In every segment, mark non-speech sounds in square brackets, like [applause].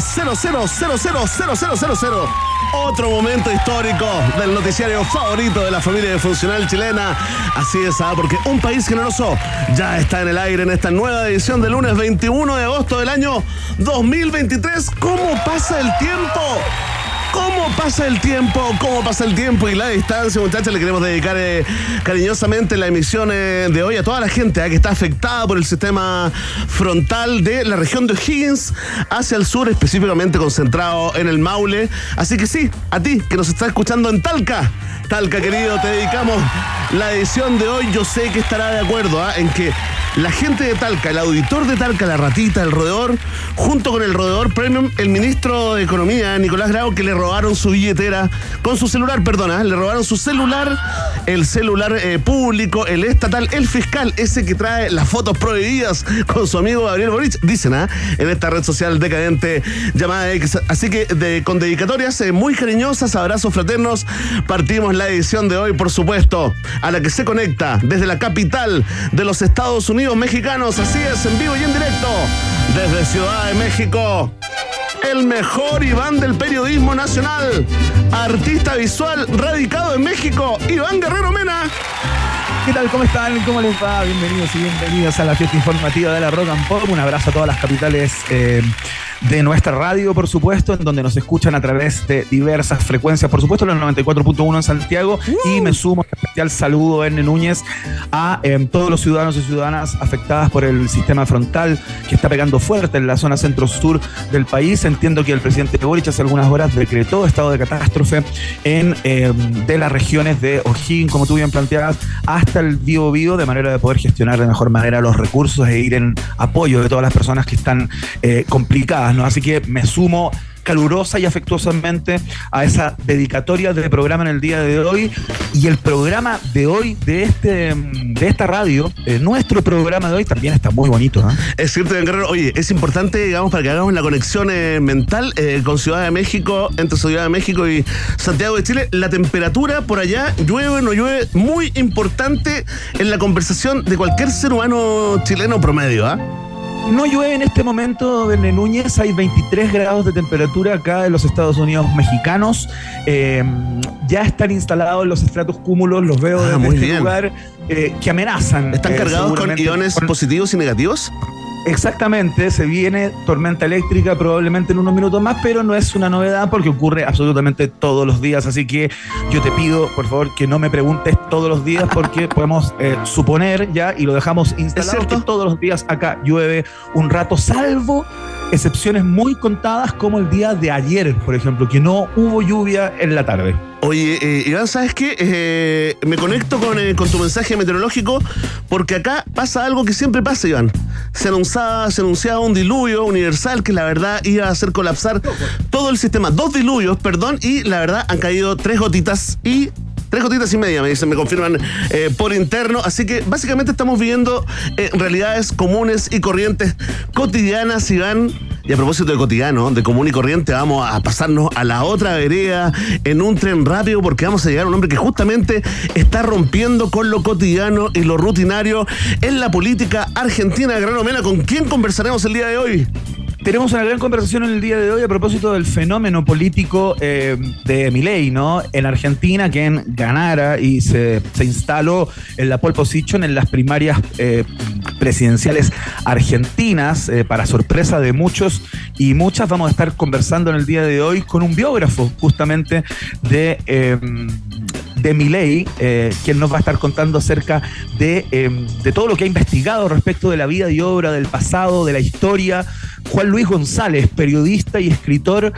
900000000. Otro momento histórico del noticiario favorito de la familia funcional chilena. Así es, ¿ah? porque un país generoso ya está en el aire en esta nueva edición del lunes 21 de agosto del año 2023. ¿Cómo pasa el tiempo? ¿Cómo pasa el tiempo? ¿Cómo pasa el tiempo y la distancia, muchachos? Le queremos dedicar eh, cariñosamente la emisión eh, de hoy a toda la gente eh, que está afectada por el sistema frontal de la región de O'Higgins hacia el sur, específicamente concentrado en el Maule. Así que sí, a ti que nos está escuchando en Talca. Talca, querido, te dedicamos la edición de hoy. Yo sé que estará de acuerdo en que la gente de Talca, el auditor de Talca, la ratita, el roedor, junto con el roedor premium, el ministro de Economía, Nicolás Grau, que le robaron su billetera, con su celular, perdona, le robaron su celular, el celular eh, público, el estatal, el fiscal, ese que trae las fotos prohibidas con su amigo Gabriel Boric, dicen, ¿ah? En esta red social decadente llamada X. Así que con dedicatorias eh, muy cariñosas, abrazos fraternos, partimos la edición de hoy, por supuesto, a la que se conecta desde la capital de los Estados Unidos mexicanos, así es, en vivo y en directo, desde Ciudad de México. El mejor Iván del periodismo nacional, artista visual radicado en México, Iván Guerrero Mena. ¿Qué tal? ¿Cómo están? ¿Cómo les va? Bienvenidos y bienvenidas a la fiesta informativa de la Rock and Pop. Un abrazo a todas las capitales eh, de nuestra radio, por supuesto, en donde nos escuchan a través de diversas frecuencias, por supuesto, los 94.1 en Santiago. Y me sumo un especial saludo, Erne Núñez, a em, todos los ciudadanos y ciudadanas afectadas por el sistema frontal que está pegando fuerte en la zona centro-sur del país. Entiendo que el presidente Boric hace algunas horas decretó estado de catástrofe en em, de las regiones de O'Higgins, como tú bien planteabas, hasta el Bío Bío, de manera de poder gestionar de mejor manera los recursos e ir en apoyo de todas las personas que están eh, complicadas Así que me sumo calurosa y afectuosamente a esa dedicatoria del programa en el día de hoy. Y el programa de hoy, de este de esta radio, eh, nuestro programa de hoy también está muy bonito. ¿eh? Es cierto, Guerrero. Oye, es importante, digamos, para que hagamos la conexión eh, mental con Ciudad de México, entre Ciudad de México y Santiago de Chile. La temperatura por allá, llueve o no llueve, muy importante en la conversación de cualquier ser humano chileno promedio. ¿ah? No llueve en este momento, Berne Núñez. Hay 23 grados de temperatura acá en los Estados Unidos mexicanos. Eh, ya están instalados los estratos cúmulos, los veo ah, desde este lugar, eh, que amenazan. ¿Están eh, cargados con iones positivos y negativos? Exactamente, se viene tormenta eléctrica probablemente en unos minutos más, pero no es una novedad porque ocurre absolutamente todos los días. Así que yo te pido, por favor, que no me preguntes todos los días porque [laughs] podemos eh, suponer ya y lo dejamos instalado que todos los días acá llueve un rato, salvo excepciones muy contadas como el día de ayer, por ejemplo, que no hubo lluvia en la tarde. Oye, eh, Iván, ¿sabes qué? Eh, me conecto con, eh, con, tu mensaje meteorológico porque acá pasa algo que siempre pasa, Iván. Se anunciaba, se anunciaba un diluvio universal que la verdad iba a hacer colapsar todo el sistema. Dos diluvios, perdón, y la verdad han caído tres gotitas y Tres gotitas y media, me dicen, me confirman eh, por interno. Así que básicamente estamos viviendo eh, realidades comunes y corrientes cotidianas, Iván. Y a propósito de cotidiano, de común y corriente, vamos a pasarnos a la otra vereda en un tren rápido porque vamos a llegar a un hombre que justamente está rompiendo con lo cotidiano y lo rutinario en la política argentina. Gran Mena, ¿con quién conversaremos el día de hoy? Tenemos una gran conversación en el día de hoy a propósito del fenómeno político eh, de Milei, ¿no? En Argentina, quien ganara y se, instaló en la pole position en las primarias eh, presidenciales argentinas, eh, para sorpresa de muchos y muchas, vamos a estar conversando en el día de hoy con un biógrafo justamente de de Miley, eh, quien nos va a estar contando acerca de, de, todo lo que ha investigado respecto de la vida y obra, del pasado, de la historia, Juan Luis González, periodista y escritor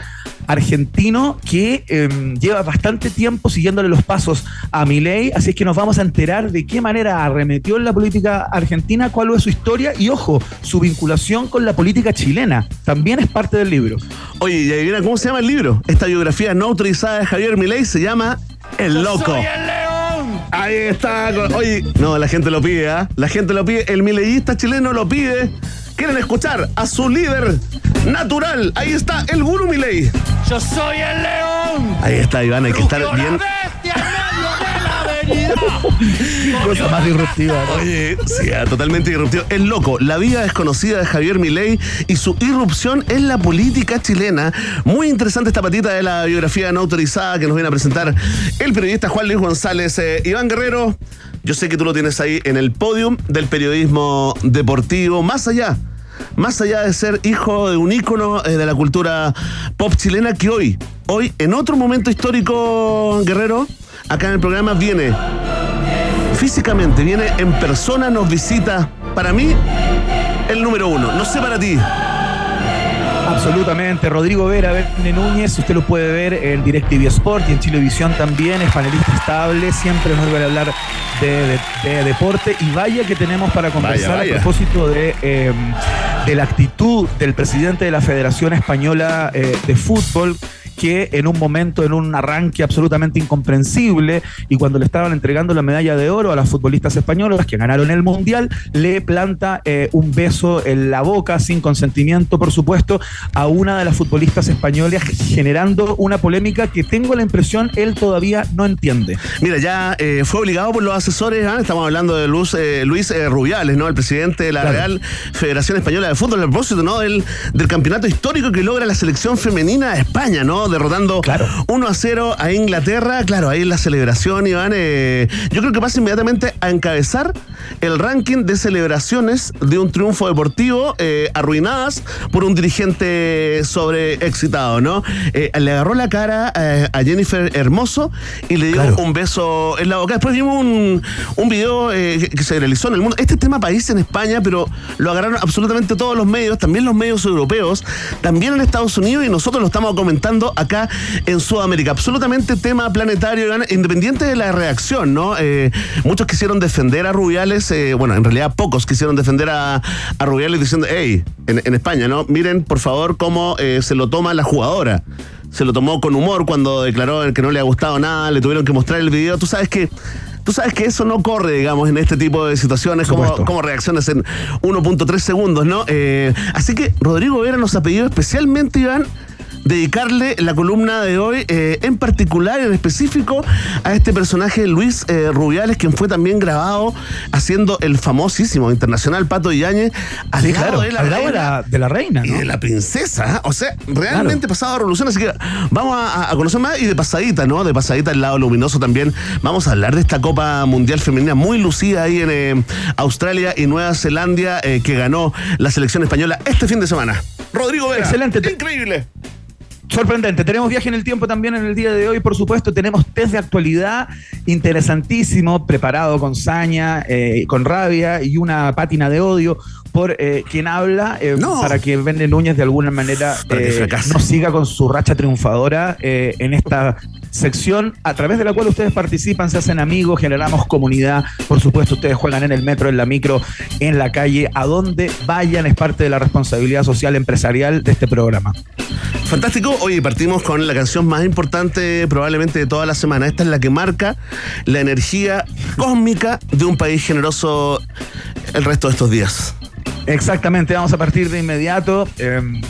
argentino que em, lleva bastante tiempo siguiéndole los pasos a Milei, así es que nos vamos a enterar de qué manera arremetió en la política argentina, cuál es su historia y, ojo, su vinculación con la política chilena. También es parte del libro. Oye, cómo se llama el libro. Esta biografía no autorizada de Javier Milei se llama El Loco. el león. Ahí está. Oye, no, la gente lo pide, ¿ah? La gente lo pide. El mileísta chileno lo pide quieren escuchar a su líder natural. Ahí está el Guru Milei. Yo soy el león. Ahí está, Iván, hay que estar bien. Cosa más disruptiva. Oye, sí, ah, totalmente disruptivo. Es loco. La vida desconocida de Javier Milei y su irrupción en la política chilena. Muy interesante esta patita de la biografía no autorizada que nos viene a presentar el periodista Juan Luis González. Eh, Iván Guerrero, yo sé que tú lo tienes ahí en el podium del periodismo deportivo. Más allá más allá de ser hijo de un ícono eh, de la cultura pop chilena que hoy, hoy, en otro momento histórico, Guerrero, acá en el programa viene físicamente, viene en persona, nos visita, para mí, el número uno. No sé para ti. Absolutamente. Rodrigo Vera, Verne Núñez, usted lo puede ver en DirecTV Sport y en Chilevisión también, es panelista estable, siempre nos va a hablar de, deporte y vaya que tenemos para conversar a propósito de, em, de, la actitud del presidente de la Federación Española eh, de Fútbol que en un momento, en un arranque absolutamente incomprensible, y cuando le estaban entregando la medalla de oro a las futbolistas españolas que ganaron el Mundial, le planta eh, un beso en la boca, sin consentimiento, por supuesto, a una de las futbolistas españolas, generando una polémica que tengo la impresión él todavía no entiende. Mira, ya eh, fue obligado por los asesores, ¿ah? estamos hablando de Luz, eh, Luis Rubiales, ¿no? El presidente de la Real Federación Española de Fútbol, a propósito, ¿no? Del, del campeonato histórico que logra la selección femenina de España, ¿no? Derrotando 1 a 0 a Inglaterra. Claro, ahí la celebración, Iván. Eh, yo creo que pasa inmediatamente a encabezar el ranking de celebraciones de un triunfo deportivo eh, arruinadas por un dirigente sobreexcitado, ¿no? Eh, le agarró la cara a Jennifer Hermoso y le dio un beso en la boca. Después vimos un, un video que se realizó en el mundo. Este tema país en España, pero lo agarraron absolutamente todos los medios, también los medios europeos, también en Estados Unidos y nosotros lo estamos comentando acá en Sudamérica. Absolutamente tema planetario, independiente de la reacción, ¿no? Eh, muchos quisieron defender a Rubiales, eh, bueno, en realidad pocos quisieron defender a, Rubiales diciendo, hey, en, España, ¿no? Miren, por favor, cómo eh, se lo toma la jugadora se lo tomó con humor cuando declaró que no le ha gustado nada, le tuvieron que mostrar el video. Tú sabes que Tú sabes que eso no corre, digamos, en este tipo de situaciones, como, como, reacciones en 1.3 segundos, ¿no? así que Rodrigo Vera nos ha pedido especialmente, Iván, dedicarle la columna de hoy, eh, en particular, en específico, a este personaje Luis eh, Rubiales, quien fue también grabado haciendo el famosísimo internacional Pato Iáñez al de, la de, la, reina y de la princesa. O sea, realmente pasado revolución. Así que vamos a, conocer más y de pasadita, ¿no? De pasadita el lado luminoso también. Vamos a hablar de esta Copa Mundial Femenina muy lucida ahí en eh, Australia y Nueva Zelanda que ganó la selección española este fin de semana. Rodrigo Vera. Excelente. Increíble. Sorprendente. Tenemos viaje en el tiempo también en el día de hoy, por supuesto. Tenemos test de actualidad interesantísimo, preparado con saña, eh, con rabia y una pátina de odio por eh, quien habla, eh, para que Vende Núñez de alguna manera no siga con su racha triunfadora en esta sección a través de la cual ustedes participan, se hacen amigos, generamos comunidad. Por supuesto, ustedes juegan en el metro, en la micro, en la calle, a donde vayan, es parte de la responsabilidad social empresarial de este programa. Fantástico. Hoy partimos con la canción más importante probablemente de toda la semana. Esta es la que marca la energía cósmica de un país generoso el resto de estos días. Exactamente, vamos a partir de inmediato. Em,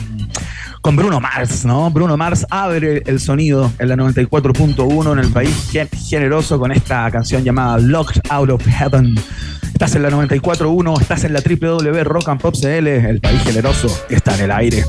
con Bruno Mars, ¿no? Bruno Mars abre el sonido en la 94.1 en el país generoso con esta canción llamada Locked Out of Heaven. Estás en la 94.1, estás en la www Rock and Pop CL, el país generoso está en el aire.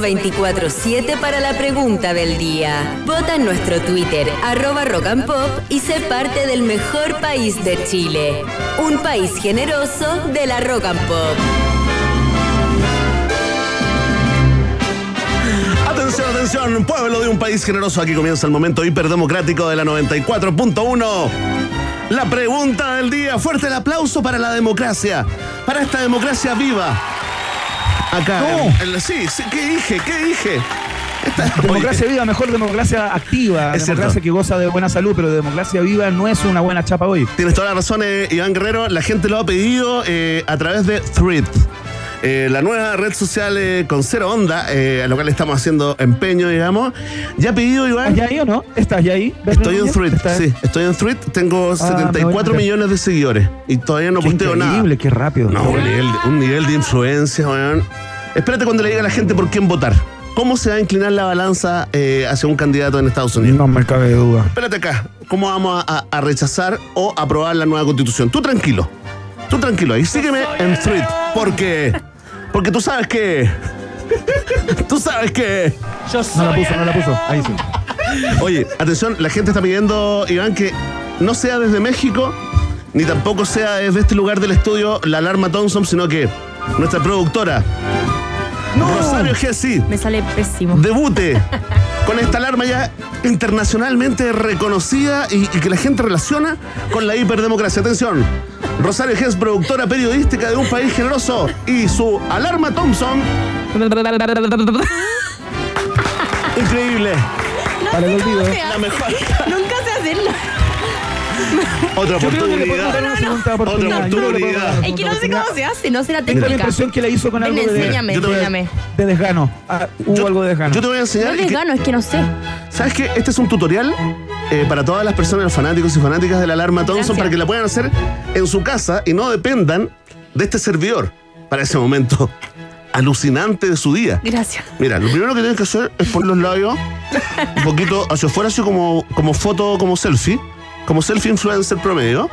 Permiso 24-7 para la pregunta del día. Vota en nuestro Twitter, arroba rock and pop, y sé parte del mejor país de Chile. Un país generoso de la rock and pop. Atención, atención, pueblo de un país generoso. Aquí comienza el momento hiperdemocrático de la 94.1. La pregunta del día. Fuerte el aplauso para la democracia. Para esta democracia viva. Acá. No. en la- sí, sí, ¿qué dije? ¿Qué dije? Esta- Democracia viva, mejor democracia activa, Es democracia cierto. que goza de buena salud, pero democracia viva no es una buena chapa hoy. Tienes toda la razón, eh, Iván Guerrero. La gente lo ha pedido eh, a través de Thread. Eh, la nueva red social eh, con cero onda, eh, a lo cual le estamos haciendo empeño, digamos. Ya ha pedido, Iván. ¿Estás ya ahí o no? ¿Estás ya ahí? Estoy en Núñez? Thread, ¿Estás- sí, estoy en Thread. Tengo Ah, me voy a 74 meter. millones de seguidores y todavía no Qué posteo nada. increíble, qué rápido. No, un nivel, un nivel de influencia, weón. Espérate cuando le diga a la gente por quién votar. ¿Cómo se va a inclinar la balanza eh, hacia un candidato en Estados Unidos? No me cabe duda. Espérate acá. ¿Cómo vamos a, a rechazar o aprobar la nueva constitución? Tú tranquilo. Tú tranquilo. Ahí sígueme en Thread. Porque. Porque tú sabes que. tú sabes que. No la puso, no la puso. Ahí sí. Oye, atención, la gente está pidiendo, Iván, que no sea desde México, ni tampoco sea desde este lugar del estudio la alarma Thompson, sino que nuestra productora, Rosario Gessi, Me sale pésimo. debute [laughs] con esta alarma ya internacionalmente reconocida y, y que la gente relaciona con la hiperdemocracia. Atención, Rosario Gess, productora periodística de un país generoso, y su alarma Thompson, [laughs] increíble, Para el olvido. ¿eh? la mejor. Nunca sé hacerlo. [laughs] Otra Yo creo que le dar oportunidad. una segunda oportunidad. Otra que oportunidad. Es que no sé oportunidad. cómo se hace, no sé la Tengo la técnica. impresión que la hizo con algo de, enséñame, a- enséñame. de desgano. Ah, hubo Yo- algo de desgano. Yo te voy a No enseñar. y les que- gano, es que no sé. ¿Sabes qué? Este es un tutorial eh, para todas las personas, los fanáticos y fanáticas de la alarma Thompson, Gracias. para que la puedan hacer en su casa y no dependan de este servidor para ese momento [laughs] alucinante de su día. Gracias. Mira, lo primero que tienes que hacer es poner los labios un poquito hacia afuera, así como, como foto, como selfie, como selfie influencer promedio.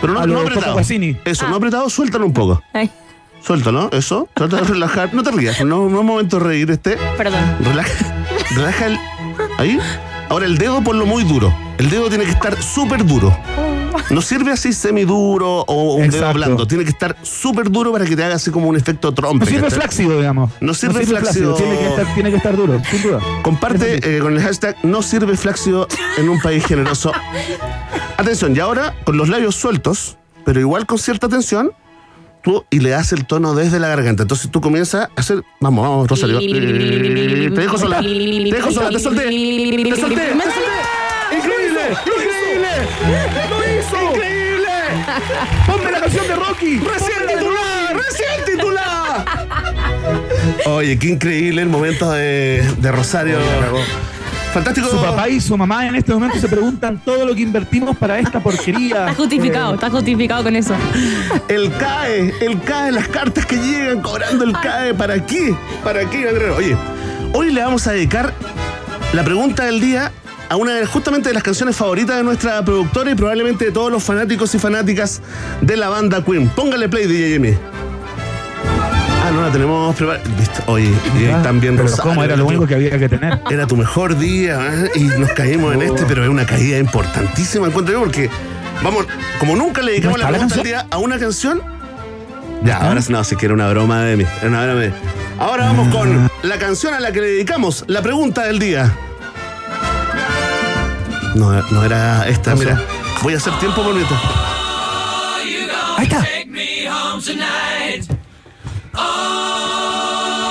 Pero no, no apretado. Eso, Ah. no apretado, suéltalo un poco. Ay, Suéltalo, eso. Trata de relajar. No te rías, no, no es momento de reír este. perdón. Relaja, relaja el. Ahí. Ahora el dedo ponlo muy duro. El dedo tiene que estar súper duro. No sirve así semiduro o un dedo Exacto. blando. Tiene que estar súper duro para que te haga así como un efecto No trompe. sirve ¿cachai? flácido, digamos. No sirve flácido. Tiene que, estar, tiene que estar duro, sin duda. Comparte eh, con el hashtag no sirve flácido en un país generoso. Atención, y ahora con los labios sueltos, pero igual con cierta tensión, tú y le das el tono desde la garganta. Entonces tú comienzas a hacer. Vamos, vamos, Rosario. Eh, Te dejo sola. Te dejo sola, te solté. Te solté. Te solté. ¡Increíble! ¡Increíble! ¡Lo hizo! ¡Increíble! ¡Ponme la canción de Rocky! ¡Recién titular! ¡Recién titular! [laughs] Oye, qué increíble el momento de, de Rosario. Fantástico. Su papá y su mamá en este momento se preguntan todo lo que invertimos para esta porquería. Está justificado, está justificado con eso. El CAE, el CAE, las cartas que llegan cobrando el CAE. ¿Para qué? ¿Para qué? Oye, hoy le vamos a dedicar la pregunta del día a una de, justamente de las canciones favoritas de nuestra productora y probablemente de todos los fanáticos y fanáticas de la banda Queen. Póngale play, DJ Jimmy. Ah, no la tenemos preparada. Oye, y ah, también pero Rosario, ¿Cómo era lo único que había que tener? era tu mejor día ¿eh? y nos caímos en este, pero es una caída importantísima, encuentro yo, porque vamos, como nunca le dedicamos ¿No la pregunta día a una canción, ya, ahora no, si quiere una broma de mí, era una broma de mí. Ahora vamos con la canción a la que le dedicamos la pregunta del día. No, no era esta, mira. Voy a hacer tiempo bonito. Ahí está.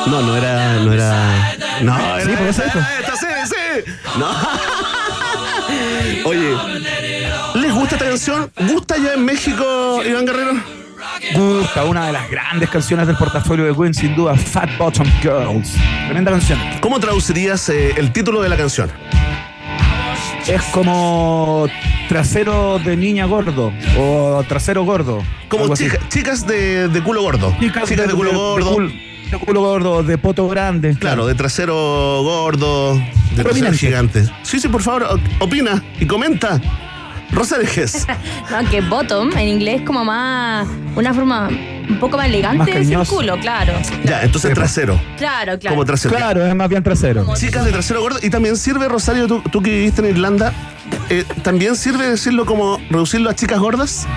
No, no era, no era. No, era Sí, esto. era esta, sí, sí. No. Oye, ¿les gusta esta canción? ¿Gusta ya en México, Iván Guerrero? Gusta, una de las grandes canciones del portafolio de Queen, sin duda, Fat Bottom Girls. Tremenda canción. ¿Cómo traducirías eh, el título de la canción? Es como trasero de niña gordo o trasero gordo. Como chica- chicas de, de culo gordo. Chicas, de, culo gordo. cul- de culo gordo, de poto grande. Claro, de trasero gordo, de trasero Prominente. gigante. Sí, sí, por favor, opina y comenta. Rosa Dejes. [laughs] No, que bottom en inglés es como más. Una forma un poco más elegante Más es el cariñoso. culo, claro. Ya, entonces trasero. Claro, claro. Como trasero. Claro, es más bien trasero. Chicas de trasero gordo. Y también sirve, Rosario, tú, tú que viviste en Irlanda, eh, ¿también sirve decirlo como reducirlo a chicas gordas?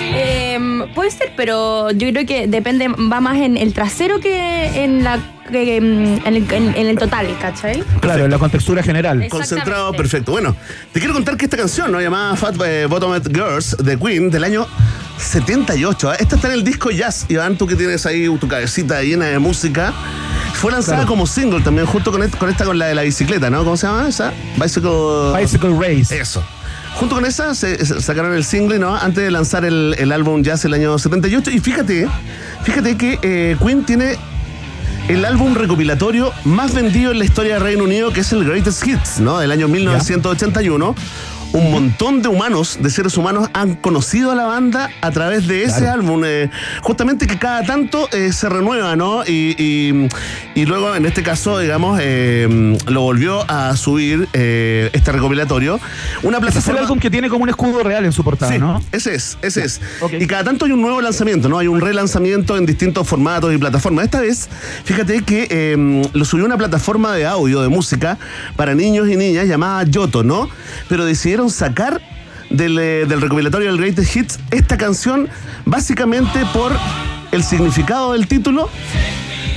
Em, puede ser, pero yo creo que depende, va más en el trasero que en la que, em, en, el, en- en el total, ¿cachai? Claro, en la contextura general. Concentrado, perfecto. Bueno, te quiero contar que esta canción, ¿no? Llamada Fat eh, Bottomed Girls de Queen del año 78. ¿eh? Esta está en el disco Jazz, Iván, tú que tienes ahí tu cabecita llena de música. Fue lanzada Claro. como single también, junto con esta, con la de la bicicleta, ¿no? ¿Cómo se llama esa? Bicycle. Bicycle Race. Eso. Junto con esa se, sacaron el single, ¿no? Antes de lanzar el, el álbum Jazz el año 78. Y fíjate, fíjate que eh, Queen tiene el álbum recopilatorio más vendido en la historia del Reino Unido, que es el Greatest Hits, ¿no? Del año 1981. Un montón de humanos, de seres humanos, han conocido a la banda a través de ese Claro. álbum. eh, justamente que cada tanto eh, se renueva, ¿no? Y, y- y luego, en este caso, digamos, eh, lo volvió a subir este recopilatorio. Una Ese es el plataforma. álbum que tiene como un escudo real en su portada, Sí, ¿no? ese es, ese es. Y cada tanto hay un nuevo lanzamiento, ¿no? Hay un relanzamiento en distintos formatos y plataformas. Esta vez, fíjate que eh, lo subió una plataforma de audio, de música, para niños y niñas llamada Yoto, ¿no? Pero decidieron sacar del, eh, del recopilatorio del Greatest Hits esta canción básicamente por el significado del título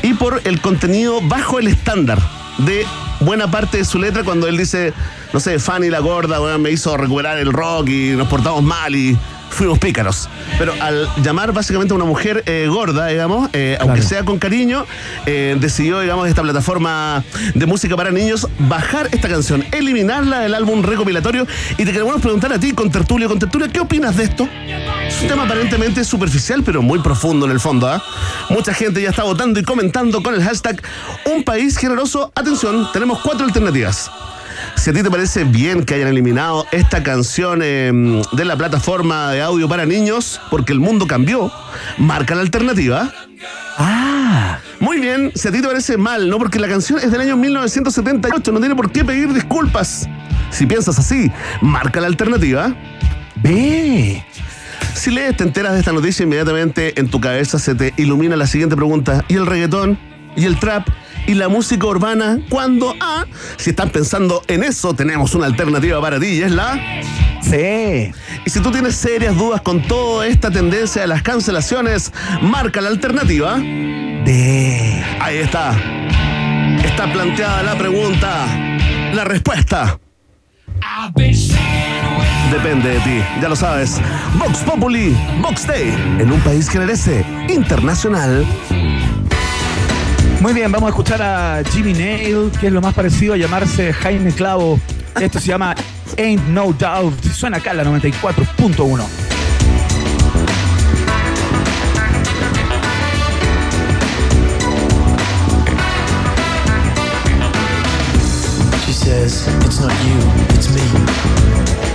y por el contenido bajo el estándar de buena parte de su letra cuando él dice, no sé, Fanny la gorda, me hizo recuperar el rock y nos portamos mal y fuimos pícaros. Pero al llamar básicamente a una mujer eh, gorda, digamos, eh, aunque sea con cariño, eh, decidió, digamos, esta plataforma de música para niños bajar esta canción, eliminarla del álbum recopilatorio. Y te queremos preguntar a ti, con Tertulio, con Tertulio, ¿qué opinas de esto? Es un tema aparentemente superficial, pero muy profundo en el fondo. ¿ah? Mucha gente ya está votando y comentando con el hashtag Un País Generoso. Atención, tenemos cuatro alternativas. Si a ti te parece bien que hayan eliminado esta canción eh, de la plataforma de audio para niños, porque el mundo cambió, marca la alternativa. Ah, Muy bien, si a ti te parece mal, ¿no? Porque la canción es del año 1978, no tiene por qué pedir disculpas. Si piensas así, marca la alternativa. ve. Si lees, te enteras de esta noticia inmediatamente en tu cabeza se te ilumina la siguiente pregunta. ¿Y el reggaetón? ¿Y el trap? ¿Y la música urbana? ¿Cuándo? Ah, si estás pensando en eso, tenemos una alternativa para ti y es la... Sí. Y si tú tienes serias dudas con toda esta tendencia de las cancelaciones, marca la alternativa. De. Ahí está. Está planteada la pregunta. La respuesta. Depende de ti, ya lo sabes. Vox Populi, Vox Day, en un país que merece internacional. Muy bien, vamos a escuchar a Jimmy Nail, que es lo más parecido a llamarse Jaime Clavo. Esto se llama Ain't No Doubt. Suena acá en la 94.1. She says, it's not you, it's me.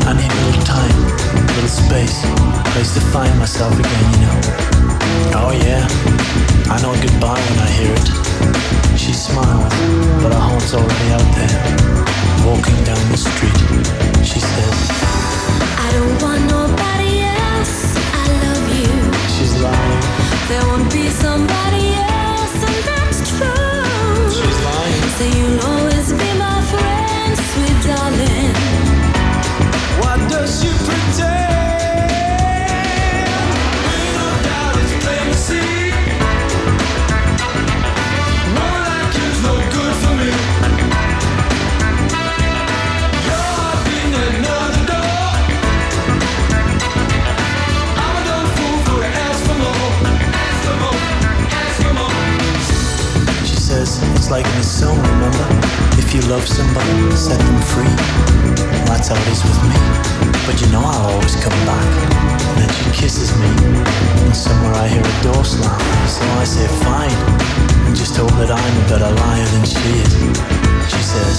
I need a little time, a little space, place to find myself again, you know. Oh yeah, I know goodbye when I hear it. She smiles, but her heart's already out there. Walking down the street, she says, I don't want nobody else. I love you. she's lying, There won't be somebody else, and that's true. she's lying. So you'll always be my friend, sweet darling. Why does she pretend? Like in a song, remember? If you love somebody, set them free. That's how it is with me. But you know I'll always come back. And then she kisses me. And somewhere I hear a door slam. So I say fine. And just hope that I'm a better liar than she is. She says,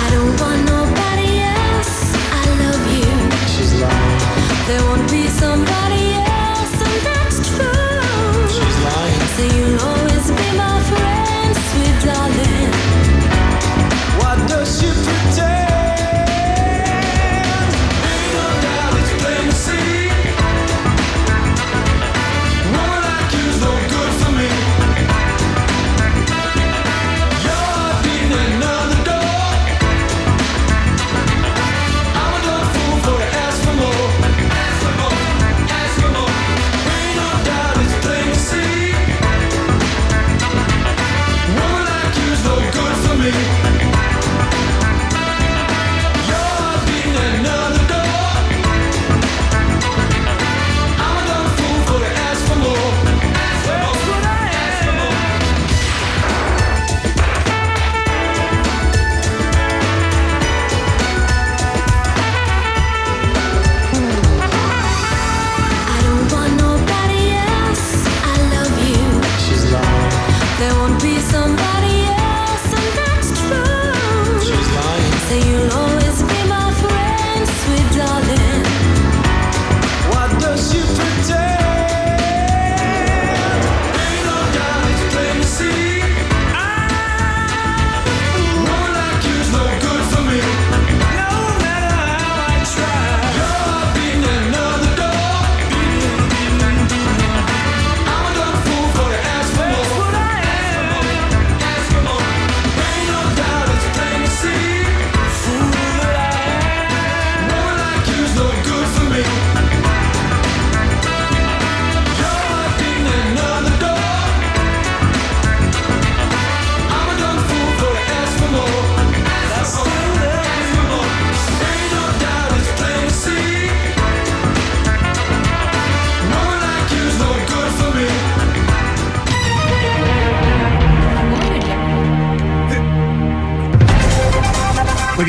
I don't want nobody else. I love you. she's lying, There won't be somebody else, and that's true. she's lying. So you'll always be my friend, sweet darling.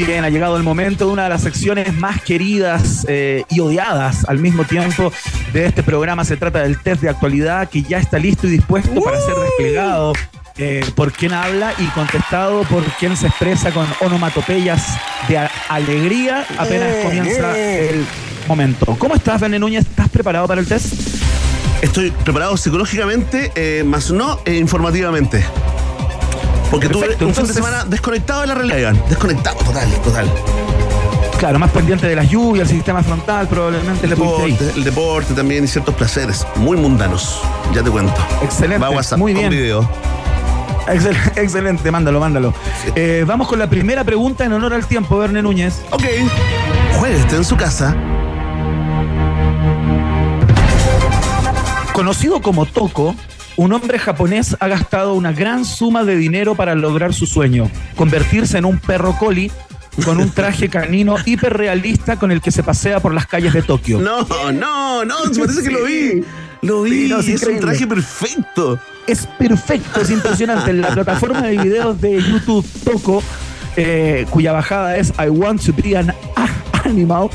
Bien, ha llegado el momento de una de las secciones más queridas eh, y odiadas al mismo tiempo de este programa. Se trata del test de actualidad que ya está listo y dispuesto para ser desplegado eh, por quien habla y contestado por quien se expresa con onomatopeyas de alegría apenas comienza el momento. ¿Cómo estás, Bené Núñez? ¿Estás preparado para el test? Estoy preparado psicológicamente, eh, más no eh, informativamente. Porque Perfecto, tuve un fin de semana desconectado de la realidad, Iván. Desconectado, total, total. Claro, más pendiente de las lluvias, el sistema frontal, probablemente El deporte, el deporte también y ciertos placeres muy mundanos. Ya te cuento. Excelente, Va a WhatsApp muy con bien. video. Excel- [laughs] excelente, mándalo, mándalo. Eh, vamos con la primera pregunta en honor al tiempo, Verne Núñez. Ok. Juegue esté en su casa. Conocido como Toko, un hombre japonés ha gastado una gran suma de dinero para lograr su sueño, convertirse en un perro collie con un traje canino hiperrealista con el que se pasea por las calles de Tokio. No, no, no, parece que lo vi. Lo vi, Sí, no, es es, un traje perfecto. Es perfecto, es impresionante. En la plataforma de videos de YouTube Toco, eh, cuya bajada es I Want to Be an A- Animal,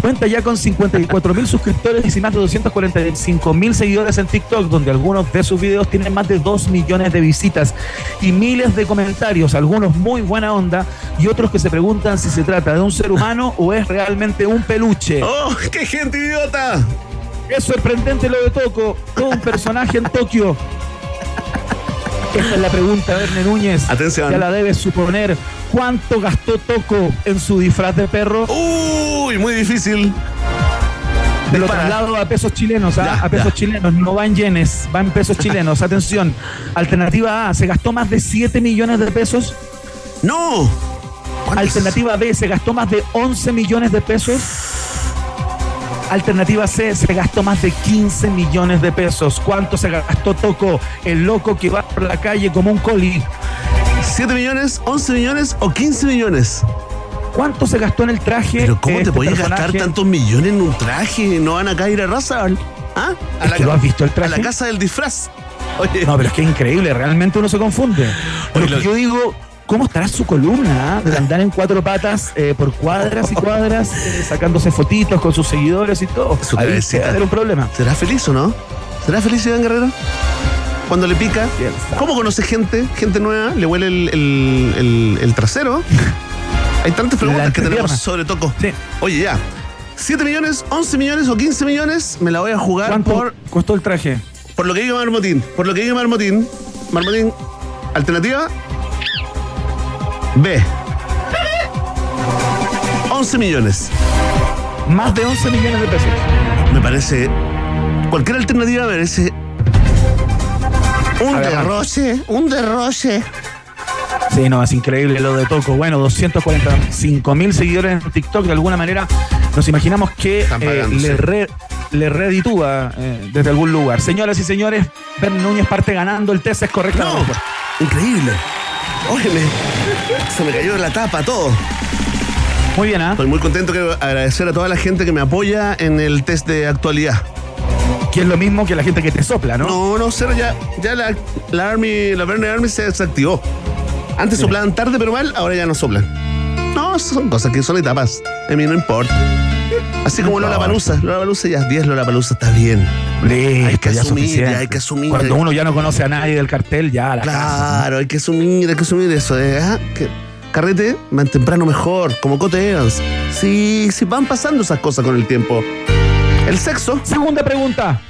cuenta ya con 54 mil suscriptores y más de 245 mil seguidores en TikTok, donde algunos de sus videos tienen más de 2 millones de visitas y miles de comentarios, algunos muy buena onda y otros que se preguntan si se trata de un ser humano o es realmente un peluche. [laughs] ¡Oh, qué gente idiota! Es sorprendente lo de Toco, todo un personaje en Tokio. Esta es la pregunta, Verne Núñez. Atención. Ya la debes suponer. ¿Cuánto gastó Toco en su disfraz de perro? Uy, muy difícil. Te lo traslado a pesos chilenos, ¿ah? Ya, a pesos ya. chilenos, no va en yenes, va en pesos [laughs] chilenos. Atención. Alternativa A, se gastó más de 7 millones de pesos. ¡No! Alternativa B, se gastó más de 11 millones de pesos. Alternativa C, se gastó más de 15 millones de pesos. ¿Cuánto se gastó Toco, el loco que va por la calle como un coli? ¿7 millones, 11 millones o 15 millones? ¿Cuánto se gastó en el traje? Pero ¿cómo te este podías gastar tantos millones en un traje? ¿No van a caer a raza? ¿Ah? A que lo has visto el traje. A la casa del disfraz. Oye, No, pero es que es increíble, realmente uno se confunde. Oye, lo- yo digo, ¿cómo estará su columna? ah? De andar en cuatro patas eh, por cuadras y cuadras, eh, sacándose fotitos con sus seguidores y todo. Su Ahí cabecita. va a haber un problema. ¿será feliz o no? ¿Será feliz Iván Guerrero? Cuando le pica. ¿Cómo conoce gente? Gente nueva, le huele el, el- el- el trasero. [laughs] Hay tantas preguntas que tenemos sobre Toco. Sí. Oye, ya. ¿7 millones, 11 millones o 15 millones? Me la voy a jugar ¿Cuánto por, costó el traje? por lo que diga Marmotín. Por lo que diga Marmotín. Marmotín, alternativa B. 11 millones. Más de 11 millones de pesos. Me parece. Cualquier alternativa merece. Un derroche, un derroche. Sí, no, es increíble lo de Toco. Bueno, 245 mil seguidores en TikTok. De alguna manera nos imaginamos que eh, le, re- le reditúa eh, desde algún lugar. Señoras y señores, Ben Núñez parte ganando. El test es correcto. No, increíble. Óyeme, se me cayó la tapa todo. Muy bien, ¿ah? Estoy muy contento que agradecer a toda la gente que me apoya en el test de actualidad. Que es lo mismo que la gente que te sopla, ¿no? No, no, cero, ya, ya la, la Army, la Verne Army se desactivó. Antes soplaban tarde pero mal, ahora ya no soplan. No, son cosas que son etapas. A mí no importa. Así como Lola. Palusa. Lola Palusa ya, 10 Lola Palusa está bien. Listo, Hay que asumir, ya hay que asumir. Cuando uno ya no conoce a nadie del cartel, ya la casa. Claro, hay que asumir, hay que asumir eso. eh, ah, que carrete, más temprano mejor, como Cote Evans. Sí, sí, van pasando esas cosas con el tiempo. El sexo. Segunda pregunta.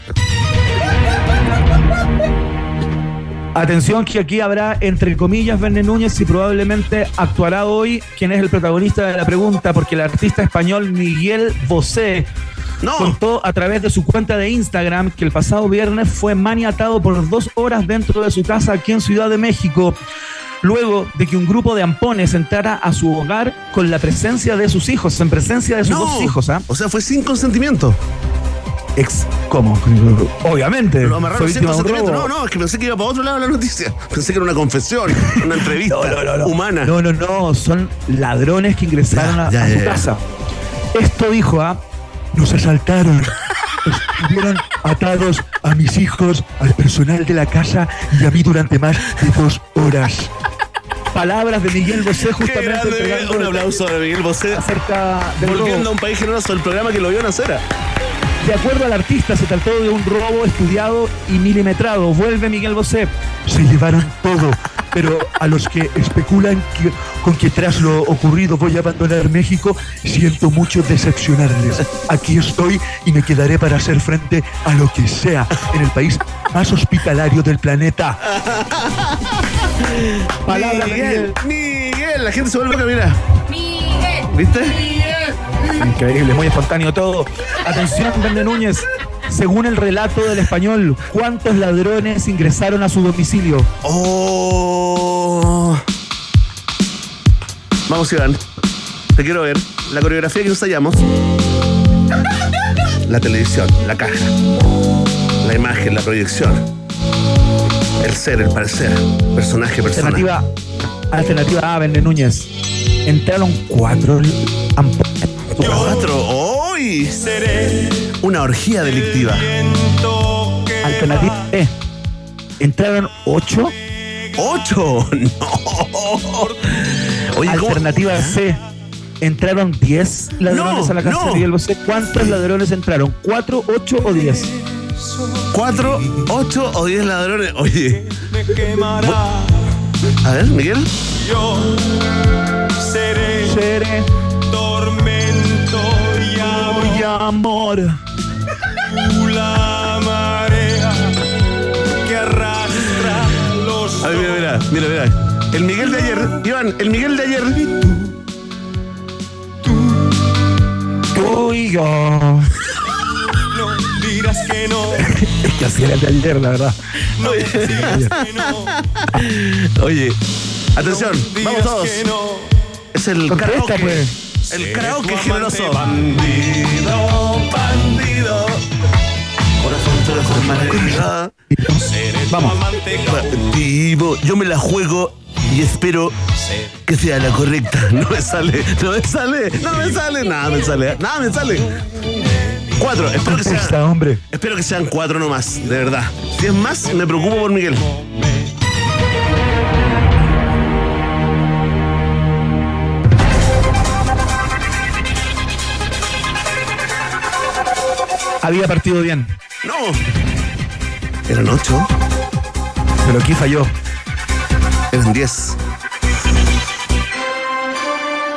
Atención que aquí habrá, entre comillas, Verne Núñez y probablemente actuará hoy quien es el protagonista de la pregunta, porque el artista español Miguel Bosé No. contó a través de su cuenta de Instagram que el pasado viernes fue maniatado por dos horas dentro de su casa aquí en Ciudad de México, luego de que un grupo de ampones entrara a su hogar con la presencia de sus hijos, en presencia de sus No. dos hijos. ¿ah? O sea, fue sin consentimiento. Ex, ¿Cómo? Obviamente. Lo amarraron sin consentimiento. No, no, es que pensé que iba para otro lado la noticia. [laughs] Pensé que era una confesión, una [laughs] entrevista No, no, no, no. humana. No, no, no. Son ladrones que ingresaron Ya, a, ya, a su ya. casa. Esto dijo, ¿ah? Nos asaltaron. [laughs] Estuvieron atados a mis hijos, al personal de la casa y a mí durante más de dos horas. Palabras de Miguel Bosé justamente grande, un aplauso a Miguel Bosé. acerca del Volviendo a un país generoso, el programa que lo vio nacer. De acuerdo al artista, se trató de un robo estudiado y milimetrado. Vuelve Miguel Bosé. se llevaron todo. Pero a los que especulan que- con que tras lo ocurrido voy a abandonar México, siento mucho decepcionarles. Aquí estoy y me quedaré para hacer frente a lo que sea en el país más hospitalario del planeta. Palabras de Miguel, Miguel. Miguel, la gente se vuelve loca, mira. Miguel. ¿Viste? Increíble, muy espontáneo todo. Atención, Vende Núñez. Según el relato del español, ¿cuántos ladrones ingresaron a su domicilio? Oh. Vamos, Iván. Te quiero ver. La coreografía que ensayamos. La televisión, la caja. La imagen, la proyección. El ser, el parecer. Personaje, persona. Alternativa, alternativa A, Vende Núñez. Entraron cuatro amp- ¡Hoy! Una orgía delictiva. Alternativa B. Entraron ocho. ¡Ocho! [laughs] ¡No! Oye, ¿cómo? Alternativa C. Entraron 10 ladrones No, a la casa no. de Miguel Bosé. ¿Cuántos ladrones entraron? ¿Cuatro, ocho o diez? ¿Cuatro, ocho o diez ladrones? Oye. A ver, Miguel. Seré tormento y y amor. la marea que arrastra los A ver, mira, mira, mira, mira. El Miguel de ayer, Iván, el Miguel de ayer. Tú yo. no dirás que no Es que así era el de ayer, la verdad. no dirás que no Oye, atención, vamos todos. no Es el Contesta, karaoke. pues. El karaoke generoso. Bandido, bandido. Corazón, Vamos. Yo me la juego y espero que sea la correcta. [laughs] No me sale, no me sale, no me sale, nada me sale, nada me sale. Cuatro, espero que sean, espero que sean cuatro nomás, de verdad. Si es más, me preocupo por Miguel. Había partido bien, No. Eran ocho, pero aquí falló. eran diez.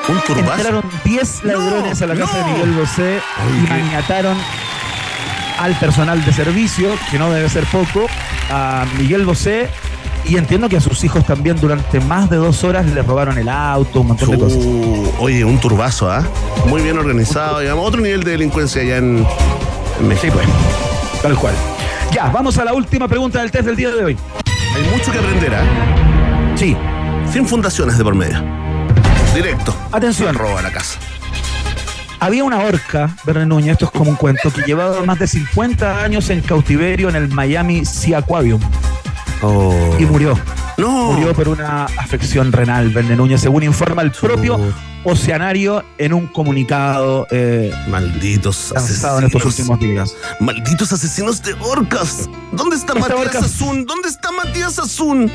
Un turbazo. Entraron 10 ladrones No, a la casa no. de Miguel Bosé Ay, y qué- maniataron al personal de servicio, que no debe ser poco, a Miguel Bosé. Y entiendo que a sus hijos también durante más de dos horas le robaron el auto, un montón de cosas. Oye, un turbazo, ¿ah? Muy bien organizado, digamos. Otro nivel de delincuencia allá en, en Sí, pues. Tal cual. Ya, vamos a la última pregunta del test del día de hoy. Hay mucho que aprender, ¿ah? Sí, Sin fundaciones de por medio. Directo. Atención. Roba la casa. había una orca, Verne Núñez, esto es como un cuento, que llevaba más de 50 años en cautiverio en el Miami Sea Aquarium Oh. y murió. No. Murió por una afección renal, Verne Núñez, según informa el propio Oceanario en un comunicado eh, Malditos lanzado en estos asesinos. últimos días. Malditos asesinos de orcas. ¿Dónde está Esta Matías orca- Azun? ¿Dónde está Matías Azun?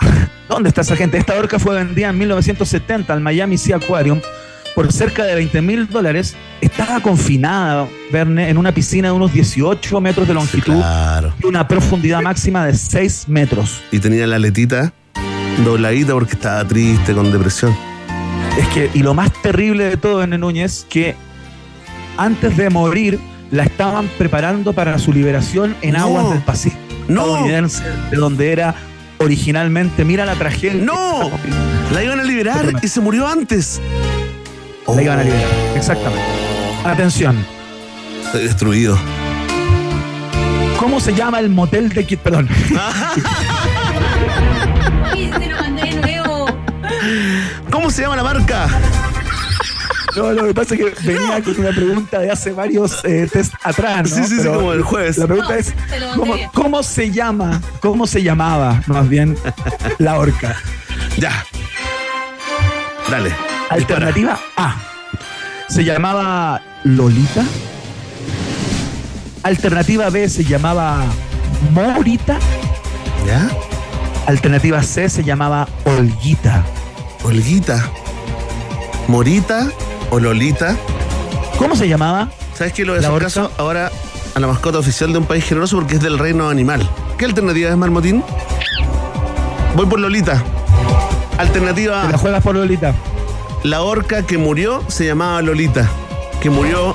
[laughs] ¿Dónde está esa gente? Esta orca fue vendida en 1970 al Miami Sea Aquarium por cerca de 20 mil dólares. Estaba confinada, Verne, en una piscina de unos 18 metros de longitud Claro. y una profundidad máxima de 6 metros. Y tenía la letita dobladita porque estaba triste, con depresión. Es que, y lo más terrible de todo, Verne Núñez, que antes de morir la estaban preparando para su liberación en No. aguas del Pacífico No. estadounidense, de donde era originalmente. Mira la tragedia. ¡No! La iban a liberar y se murió antes. La iban a liberar. Exactamente. Atención. Estoy destruido. ¿Cómo se llama el motel de Kit? Perdón. [laughs] ¿Cómo se llama la marca? No, lo que pasa es que venía con una pregunta de hace varios eh, test atrás, ¿no? Sí, sí, sí, como el jueves. La pregunta No, es, ¿cómo, se llama, cómo se llamaba, más bien, la orca? Ya. Dale. Alternativa A. Se llamaba Lolita. Alternativa B se llamaba Morita. ¿Ya? Alternativa C se llamaba Olguita. Olguita. Morita o Lolita. ¿Cómo se llamaba? ¿Sabes qué? Lo voy a ¿La hacer orca? caso ahora a la mascota oficial de un país generoso porque es del reino animal. ¿Qué alternativa es, Marmotín? Voy por Lolita. Alternativa Te la juegas por Lolita. La orca que murió se llamaba Lolita. Que murió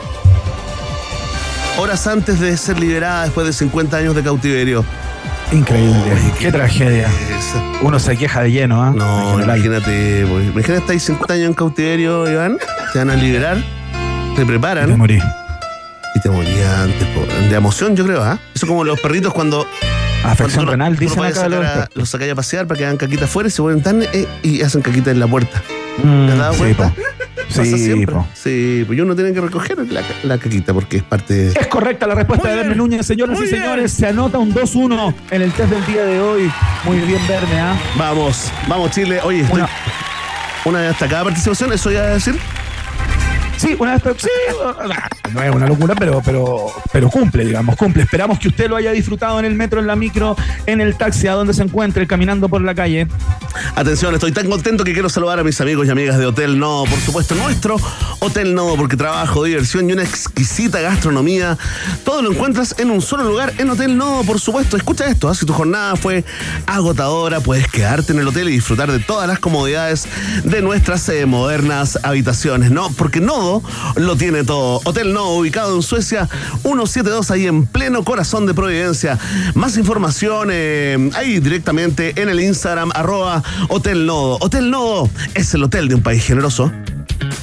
horas antes de ser liberada después de 50 años de cautiverio. Increíble. Oye, qué, tragedia. Esa- Uno se queja de lleno, ¿ah? No, imagínate, pues, imagínate, estáis 50 años en cautiverio, Iván, te van a liberar, te Te preparan morí. y te morías antes, de emoción, yo creo, ¿ah? Eso como los perritos cuando... Afección cuando renal, lo dicen acá los sacar a- expertos. Los sacáis a pasear para que hagan caquita afuera y se vuelven tan... eh, y hacen caquita en la puerta. Mm, ¿Te has dado sí, cuenta? po. Pasa Sí, siempre. po. Sí, pues uno tiene que recoger la, la caquita porque es parte de... Es correcta la respuesta Muy de. Verne Núñez, señoras Muy y bien. señores. Se anota un 2-1 en el test del día de hoy. Muy bien, Verne, ¿ah? Vamos, vamos Chile. Oye, estoy... Una- Una destacada participación, eso ya a decir. Sí, una vez. Sí, no es una locura, pero, pero, pero cumple, digamos, cumple. Esperamos que usted lo haya disfrutado en el metro, en la micro, en el taxi, a donde se encuentre, caminando por la calle. Atención, estoy tan contento que quiero saludar a mis amigos y amigas de Hotel Nodo, por supuesto, nuestro Hotel Nodo, porque trabajo, diversión y una exquisita gastronomía. Todo lo encuentras en un solo lugar, en Hotel Nodo, por supuesto. Escucha esto, ¿ah? si tu jornada fue agotadora, puedes quedarte en el hotel y disfrutar de todas las comodidades de nuestras eh, modernas habitaciones, ¿no? Porque Nodo lo tiene todo. Hotel Nodo, ubicado en Suecia, 172, ahí en pleno corazón de Providencia. Más información eh, ahí directamente en el Instagram, arroba Hotel Nodo. Hotel Nodo es el hotel de un país generoso.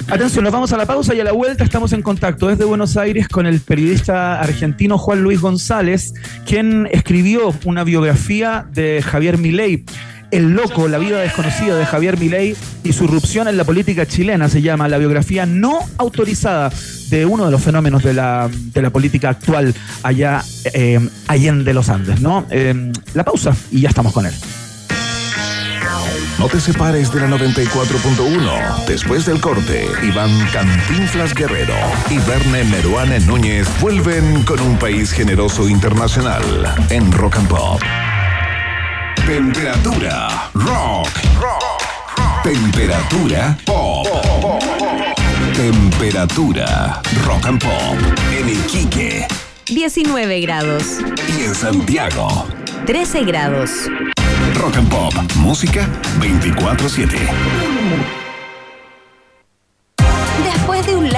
Atención, nos vamos a la pausa y a la vuelta estamos en contacto desde Buenos Aires con el periodista argentino Juan Luis González, quien escribió una biografía de Javier Milei. El loco, la vida desconocida de Javier Milei y su irrupción en la política chilena se llama la biografía no autorizada de uno de los fenómenos de la, de la política actual allá eh, allende los Andes, ¿no? Eh, la pausa y ya estamos con él. No te separes de la 94.1. Después del corte, Iván Cantinflas Guerrero y Verne Meruane Núñez vuelven con un país generoso internacional en Rock and Pop. Temperatura rock. Temperatura pop. Temperatura rock and pop en Iquique 19 grados, y en Santiago. 13 grados. Rock and Pop, música 24/7.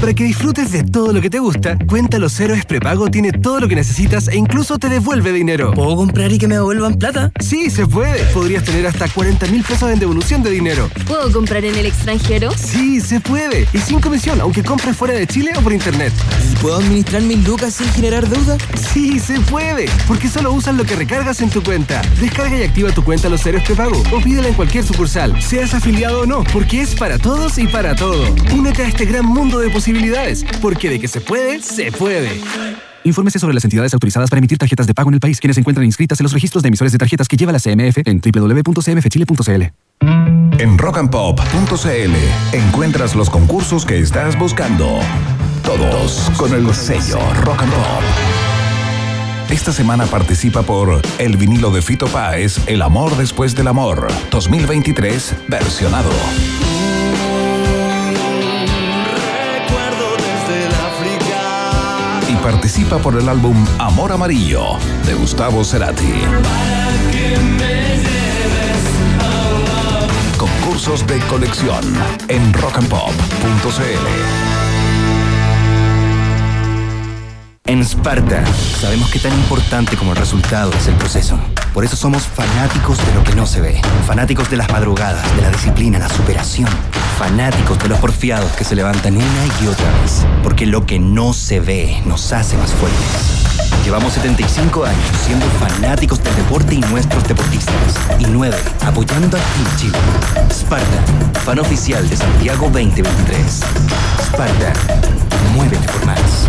Para que disfrutes de todo lo que te gusta, Cuenta Los Héroes Prepago tiene todo lo que necesitas e incluso te devuelve dinero. ¿Puedo comprar y que me devuelvan plata? Sí, se puede. Podrías tener hasta 40 mil pesos en devolución de dinero. ¿Puedo comprar en el extranjero? Sí, se puede. Y sin comisión, aunque compres fuera de Chile o por internet. ¿Y puedo administrar mis lucas sin generar deuda? Sí, se puede. Porque solo usas lo que recargas en tu cuenta. Descarga y activa tu cuenta Los Héroes Prepago o pídela en cualquier sucursal, seas afiliado o no, porque es para todos y para todo. Únete a este gran mundo de posibilidades, porque de que se puede, se puede. Infórmese sobre las entidades autorizadas para emitir tarjetas de pago en el país, quienes se encuentran inscritas en los registros de emisores de tarjetas que lleva la CMF en www.cmfchile.cl. En rockandpop.cl encuentras los concursos que estás buscando. Todos con el sello Rock and Pop. Esta semana participa por el vinilo de Fito Páez, El amor después del amor, 2023, versionado. Participa por el álbum Amor Amarillo, de Gustavo Cerati. Concursos de colección en rockandpop.cl. En Sparta, sabemos que tan importante como el resultado es el proceso. Por eso somos fanáticos de lo que no se ve. Fanáticos de las madrugadas, de la disciplina, la superación. Fanáticos de los porfiados que se levantan una y otra vez. Porque lo que no se ve nos hace más fuertes. Llevamos 75 años siendo fanáticos del deporte y nuestros deportistas. Y 9 apoyando a Team Chile. Sparta, fan oficial de Santiago 2023. Sparta, muévete por más.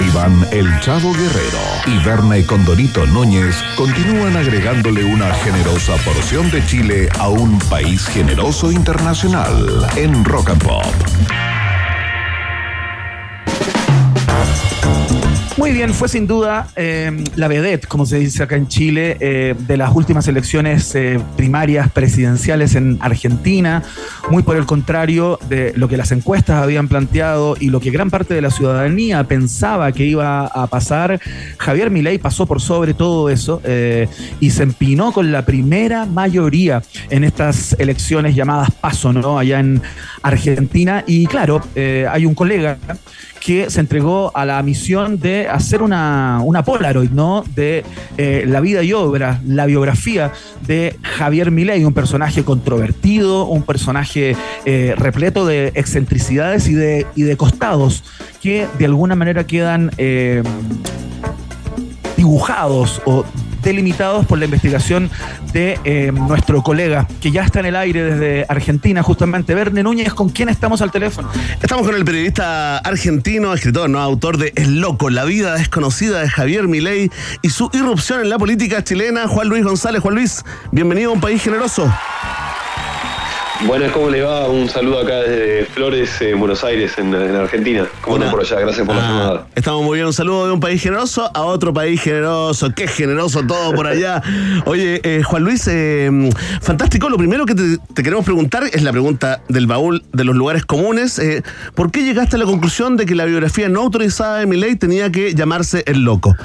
Iván El Chavo Guerrero y Berna y Condorito Núñez continúan agregándole una generosa porción de Chile a un país generoso internacional en Rock and Pop. Muy bien, fue sin duda eh, la vedette, como se dice acá en Chile, eh, de las últimas elecciones eh, primarias presidenciales en Argentina, muy por el contrario de lo que las encuestas habían planteado y lo que gran parte de la ciudadanía pensaba que iba a pasar. Javier Milei pasó por sobre todo eso eh, y se empinó con la primera mayoría en estas elecciones llamadas PASO, ¿no? Allá en Argentina. Y claro, eh, hay un colega que se entregó a la misión de hacer una, una Polaroid, ¿no? De eh, la vida y obra, la biografía de Javier Milei, un personaje controvertido, un personaje eh, repleto de excentricidades y de, y de costados que de alguna manera quedan eh, dibujados o delimitados por la investigación de eh, nuestro colega, que ya está en el aire desde Argentina, justamente. Verne Núñez, ¿con quién estamos al teléfono? Estamos con el periodista argentino, escritor, ¿no? autor de El Loco, la vida desconocida de Javier Milei y su irrupción en la política chilena, Juan Luis González. Juan Luis, bienvenido a un país generoso. Buenas, ¿cómo le va? Un saludo acá desde Flores, en Buenos Aires, en, en Argentina. ¿Cómo están por allá? Gracias por la Ah, llamada. estamos muy bien. Un saludo de un país generoso a otro país generoso. Qué generoso todo por allá. [laughs] Oye, eh, Juan Luis, eh, fantástico. Lo primero que te, te queremos preguntar es la pregunta del baúl de los lugares comunes. Eh, ¿Por qué llegaste a la conclusión de que la biografía no autorizada de Milei tenía que llamarse El Loco?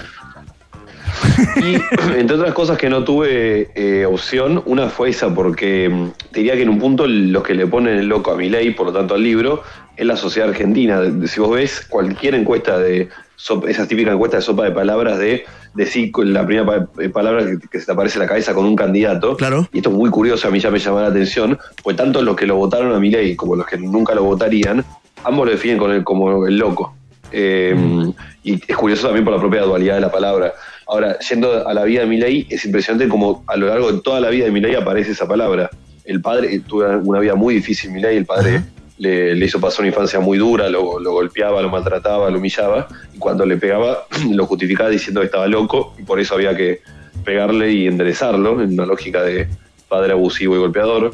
[laughs] Y entre otras cosas que no tuve eh, opción, una fue esa, porque mm, te diría que en un punto los que le ponen el loco a mi ley, por lo tanto al libro, es la sociedad argentina. Si vos ves cualquier encuesta de sop- esa típica encuesta de sopa de palabras de decir la primera pa- eh, palabra que, que se te aparece en la cabeza con un candidato. Claro. Y esto es muy curioso, a mí ya me llama la atención, pues tanto los que lo votaron a mi ley como los que nunca lo votarían, ambos lo definen con el, como el loco. Eh, Y es curioso también por la propia dualidad de la palabra. Ahora, yendo a la vida de Milei, es impresionante como a lo largo de toda la vida de Milei aparece esa palabra. El padre eh, tuvo una vida muy difícil, Milei, el padre le, le hizo pasar una infancia muy dura, lo, lo golpeaba, lo maltrataba, lo humillaba, y cuando le pegaba [clears throat] lo justificaba diciendo que estaba loco, y por eso había que pegarle y enderezarlo, en una lógica de padre abusivo y golpeador.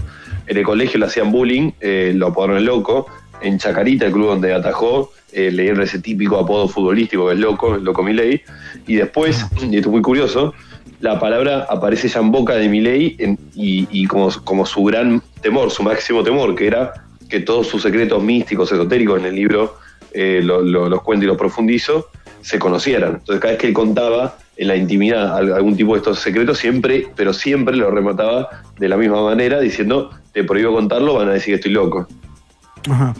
En el colegio le hacían bullying, eh, lo apodaron el loco. En Chacarita, el club donde atajó, eh, le dieron ese típico apodo futbolístico que es loco, el loco Milei. Y después, y esto es muy curioso, la palabra aparece ya en boca de Milei y, y como, como su gran temor, su máximo temor, que era que todos sus secretos místicos, esotéricos en el libro eh, lo- lo- los cuento y los profundizo, se conocieran. Entonces cada vez que él contaba en la intimidad al- algún tipo de estos secretos, siempre, pero siempre lo remataba de la misma manera, diciendo, te prohíbo contarlo, van a decir que estoy loco. Ajá.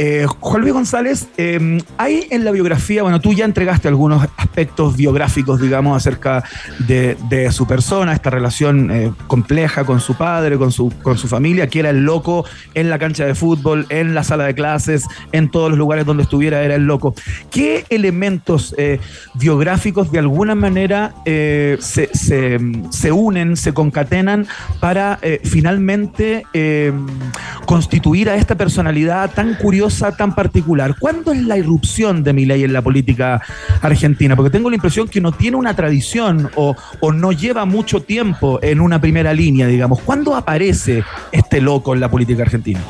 Eh, Juan Luis González, eh, hay en la biografía, bueno, tú ya entregaste algunos aspectos biográficos, digamos, acerca de, su persona, esta relación eh, compleja con su padre, con su, familia, que era el loco en la cancha de fútbol, en la sala de clases, en todos los lugares donde estuviera, era el loco. ¿Qué elementos eh, biográficos de alguna manera eh, se, se- unen, se concatenan para finalmente eh, constituir a esta personalidad tan curiosa, tan particular? ¿Cuándo es la irrupción de Milei en la política argentina? Porque tengo la impresión que no tiene una tradición o, no lleva mucho tiempo en una primera línea, digamos. ¿Cuándo aparece este loco en la política argentina?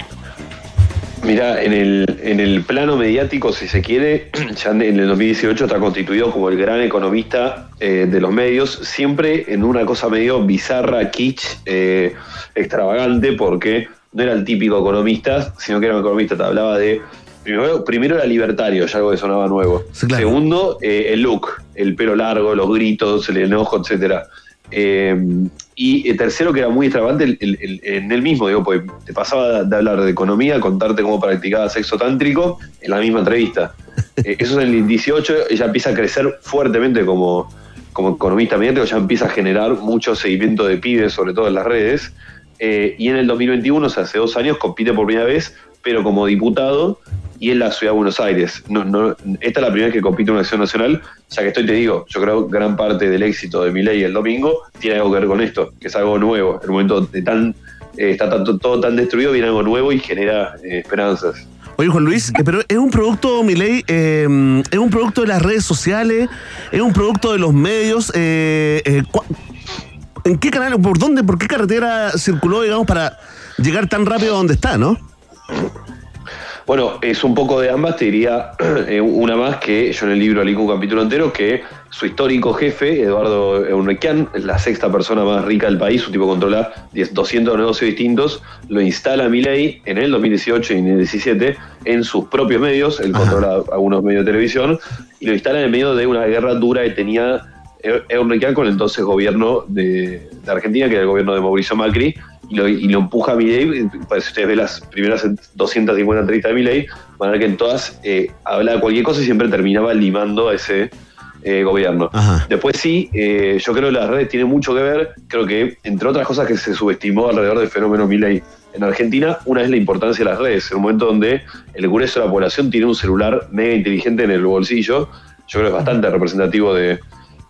Mira, en el, en el plano mediático, si se quiere, [clears throat] ya en el 2018 está constituido como el gran economista eh, de los medios, siempre en una cosa medio bizarra, kitsch, eh, extravagante, porque no era el típico economista, sino que era un economista, te hablaba de Primero, primero era libertario, ya algo que sonaba nuevo. Segundo, eh, el look, el pelo largo, los gritos, el enojo, etcétera. Eh, y eh, tercero, que era muy extravagante el- el- el- en él mismo, digo, porque te pasaba de hablar de economía, contarte cómo practicaba sexo tántrico en la misma entrevista. [laughs] Eh, eso es en el 18, ella empieza a crecer fuertemente como, como economista mediático, ya empieza a generar mucho seguimiento de pibes, sobre todo en las redes. Eh, y en el 2021, o sea, hace dos años, compite por primera vez, pero como diputado y en la ciudad de Buenos Aires. No, no, esta es la primera vez que compite en una acción nacional, ya que estoy, te digo, yo creo que gran parte del éxito de Milei el domingo tiene algo que ver con esto, que es algo nuevo. El momento de tan, eh, está tanto, todo tan destruido, viene algo nuevo y genera eh, esperanzas. Oye, Juan Luis, eh, pero es un producto, Milei, eh, es un producto de las redes sociales, es un producto de los medios. eh, eh, ¿En qué canal, por dónde, por qué carretera circuló, digamos, para llegar tan rápido a donde está, no? Bueno, es un poco de ambas, te diría [clears throat] eh, una más que yo en el libro leí un capítulo entero, que su histórico jefe, Eduardo Eunrequian, es la sexta persona más rica del país, su tipo controla 10 200 negocios distintos, lo instala Milei en el 2018 y en el 2017 en sus propios medios, él controla algunos medios de televisión, y lo instala en el medio de una guerra dura que tenía Eu- Eunrequian con el entonces gobierno de, de Argentina, que era el gobierno de Mauricio Macri, y lo, y lo empuja a Milei. Pues, si ustedes ven las primeras 250 entrevistas de Milei, van a ver que en todas eh, hablaba de cualquier cosa y siempre terminaba limando a ese eh, gobierno. Después sí, eh, yo creo que las redes tienen mucho que ver. Creo que, entre otras cosas que se subestimó alrededor del fenómeno Milei en Argentina, una es la importancia de las redes. En un momento donde el grueso de la población tiene un celular mega inteligente en el bolsillo, yo creo que es bastante representativo de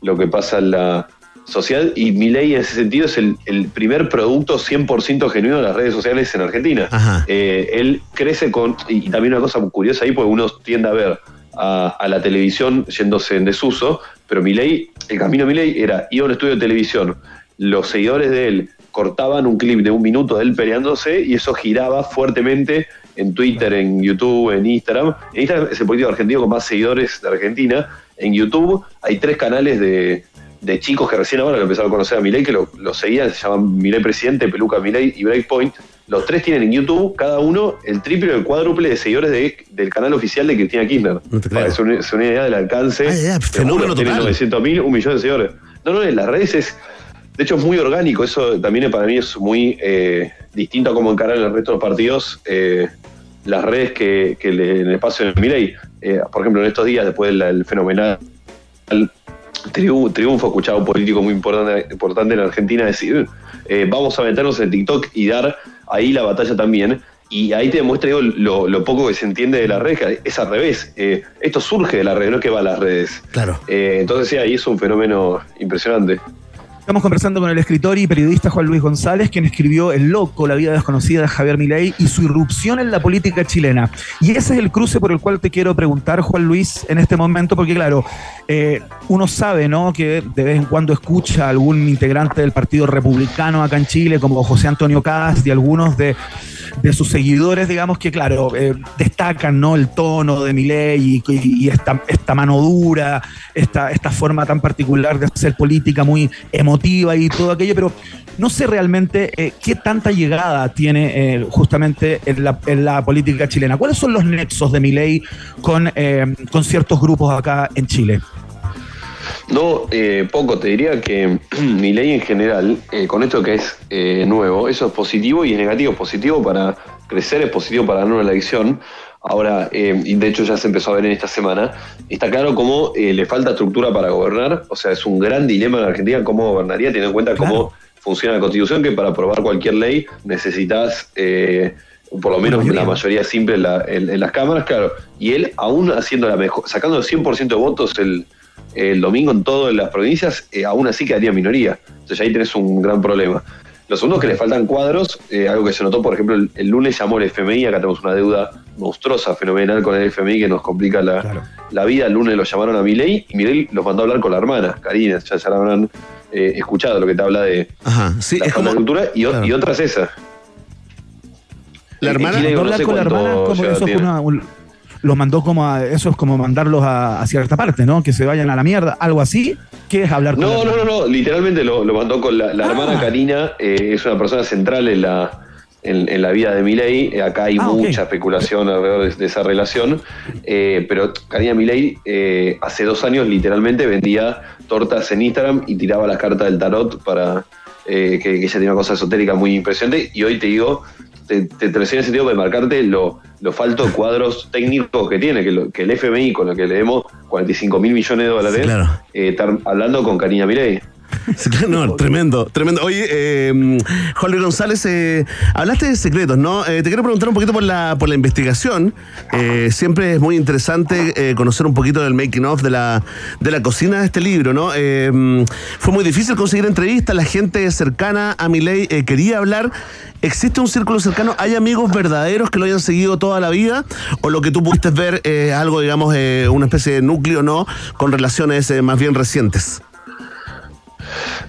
lo que pasa en la sociedad. Y Milei en ese sentido es el, el primer producto 100% genuino de las redes sociales en Argentina. Eh, él crece con, y, también una cosa curiosa ahí, porque uno tiende a ver a, a la televisión yéndose en desuso, pero Milei, el camino de Milei era ir a un estudio de televisión, los seguidores de él cortaban un clip de un minuto de él peleándose y eso giraba fuertemente en Twitter, en YouTube, en Instagram. En Instagram es el político argentino con más seguidores de Argentina. En YouTube hay tres canales de, de chicos que recién ahora lo empezaron a conocer a Milei, que lo, lo seguían, se llaman Milei Presidente, Peluca Milei y Breakpoint. Los tres tienen en YouTube, cada uno, el triple o el cuádruple de seguidores de- del canal oficial de Cristina Kirchner. Que se una, idea del alcance. Te fenómeno juro, tienen total. 900 mil, un millón de seguidores. No, no, en las redes es. De hecho, es muy orgánico. Eso también para mí es muy eh, distinto a cómo encarar el resto de los partidos. eh, las redes que, que le- en el espacio de Milei. Eh, por ejemplo, en estos días, después del del fenomenal tribu- triunfo, escuchaba a un político muy importante, importante en Argentina decir, eh, vamos a meternos en TikTok y dar ahí la batalla también. Y ahí te demuestra digo, lo, lo poco que se entiende de las redes, que es al revés. Eh, esto surge de las redes, no es que va a las redes. Claro. Eh, entonces sí, ahí es un fenómeno impresionante. Estamos conversando con el escritor y periodista Juan Luis González, quien escribió El Loco, la vida desconocida de Javier Milei y su irrupción en la política chilena. Y ese es el cruce por el cual te quiero preguntar, Juan Luis, en este momento, porque claro, eh, uno sabe, ¿no?, que de vez en cuando escucha a algún integrante del Partido Republicano acá en Chile, como José Antonio Cast y algunos de, sus seguidores, digamos que, claro, eh, destacan, ¿no?, el tono de Milei y, esta mano dura, esta, esta forma tan particular de hacer política muy emotiva y todo aquello, pero no sé realmente eh, qué tanta llegada tiene eh, justamente en la, política chilena. ¿Cuáles son los nexos de Milei con, eh, con ciertos grupos acá en Chile? No, poco, te diría que [clears throat] mi ley en general, con esto que es nuevo, eso es positivo y es negativo. Positivo para crecer, es positivo para ganar una elección. Ahora, eh, y de hecho ya se empezó a ver en esta semana, está claro cómo eh, le falta estructura para gobernar. O sea, es un gran dilema en Argentina cómo gobernaría, teniendo en cuenta cómo funciona la constitución, que para aprobar cualquier ley necesitas eh, por lo menos la mayoría simple en, la- en- en las cámaras, claro. Y él, aún haciendo la mejor, sacando el 100% de votos el, el domingo en todas las provincias, eh, aún así quedaría minoría. Entonces ahí tenés un gran problema. Lo segundo es que le faltan cuadros, eh, algo que se notó, por ejemplo, el, el lunes llamó el FMI, acá tenemos una deuda monstruosa, fenomenal con el FMI que nos complica la, la vida. El lunes lo llamaron a Milei y Milei los mandó a hablar con la hermana, Karina, ya se la habrán eh, escuchado lo que te habla de Ajá, sí, la es como. cultura y, o- y otra es esa. La hermana. Chile no sé con la hermana, como eso es tiene. una- un- los mandó como a, eso es como mandarlos a, a cierta parte, ¿no? Que se vayan a la mierda, algo así. ¿Qué es hablar con No, no, no, no, literalmente lo, lo mandó con la, la Ah. hermana Karina, eh, es una persona central en la, en, en la vida de Milei. Eh, Acá hay Ah, mucha especulación alrededor de, de esa relación. Eh, pero Karina Milei eh, hace dos años literalmente vendía tortas en Instagram y tiraba las cartas del tarot para eh, que, que ella tenía una cosa esotérica muy impresionante. Y hoy te digo, te, te, en el sentido de marcarte lo, lo falto de cuadros técnicos que tiene, que, lo- que el FMI, con lo que le demos 45 mil millones de dólares, Sí, claro. eh, estar hablando con Karina Milei. [laughs] No, tremendo, tremendo. Oye, eh, Juan Luis González, eh, hablaste de secretos, ¿no? Eh, te quiero preguntar un poquito por la, por la investigación. Eh, siempre es muy interesante conocer un poquito del making of de la, de la cocina de este libro, ¿no? Fue muy difícil conseguir entrevistas, la gente cercana a Milei eh, quería hablar. ¿Existe un círculo cercano? ¿Hay amigos verdaderos que lo hayan seguido toda la vida? ¿O lo que tú pudiste ver es algo, digamos, una especie de núcleo, ¿no? Con relaciones más bien recientes.